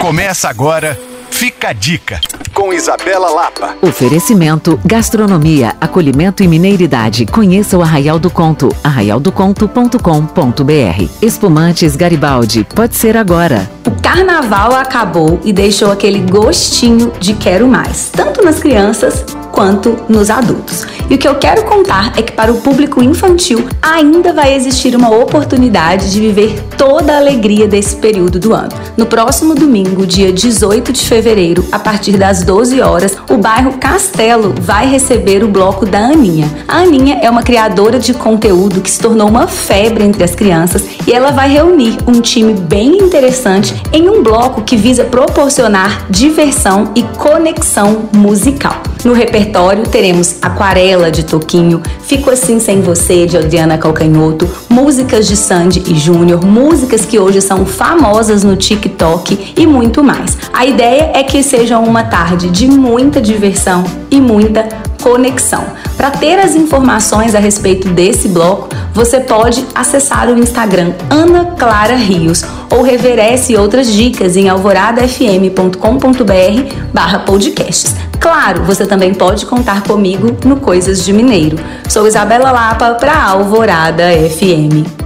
Começa agora, fica a dica, com Isabela Lapa. Oferecimento, gastronomia, acolhimento e mineiridade. Conheça o Arraial do Conto, arraialdoconto.com.br. Espumantes Garibaldi, pode ser agora. Carnaval acabou e deixou aquele gostinho de quero mais, tanto nas crianças quanto nos adultos. E o que eu quero contar é que para o público infantil ainda vai existir uma oportunidade de viver toda a alegria desse período do ano. No próximo domingo, dia 18 de fevereiro, a partir das 12 horas, o bairro Castelo vai receber o bloco da Aninha. A Aninha é uma criadora de conteúdo que se tornou uma febre entre as crianças e ela vai reunir um time bem interessante em um bloco que visa proporcionar diversão e conexão musical. No repertório teremos Aquarela de Toquinho, Fico Assim Sem Você de Adriana Calcanhoto, músicas de Sandy e Júnior, músicas que hoje são famosas no TikTok e muito mais. A ideia é que seja uma tarde de muita diversão e muita conexão. Para ter as informações a respeito desse bloco, você pode acessar o Instagram Ana Clara Rios ou reveresse outras dicas em alvoradafm.com.br podcasts. Claro, você também pode contar comigo no Coisas de Mineiro. Sou Isabela Lapa para Alvorada FM.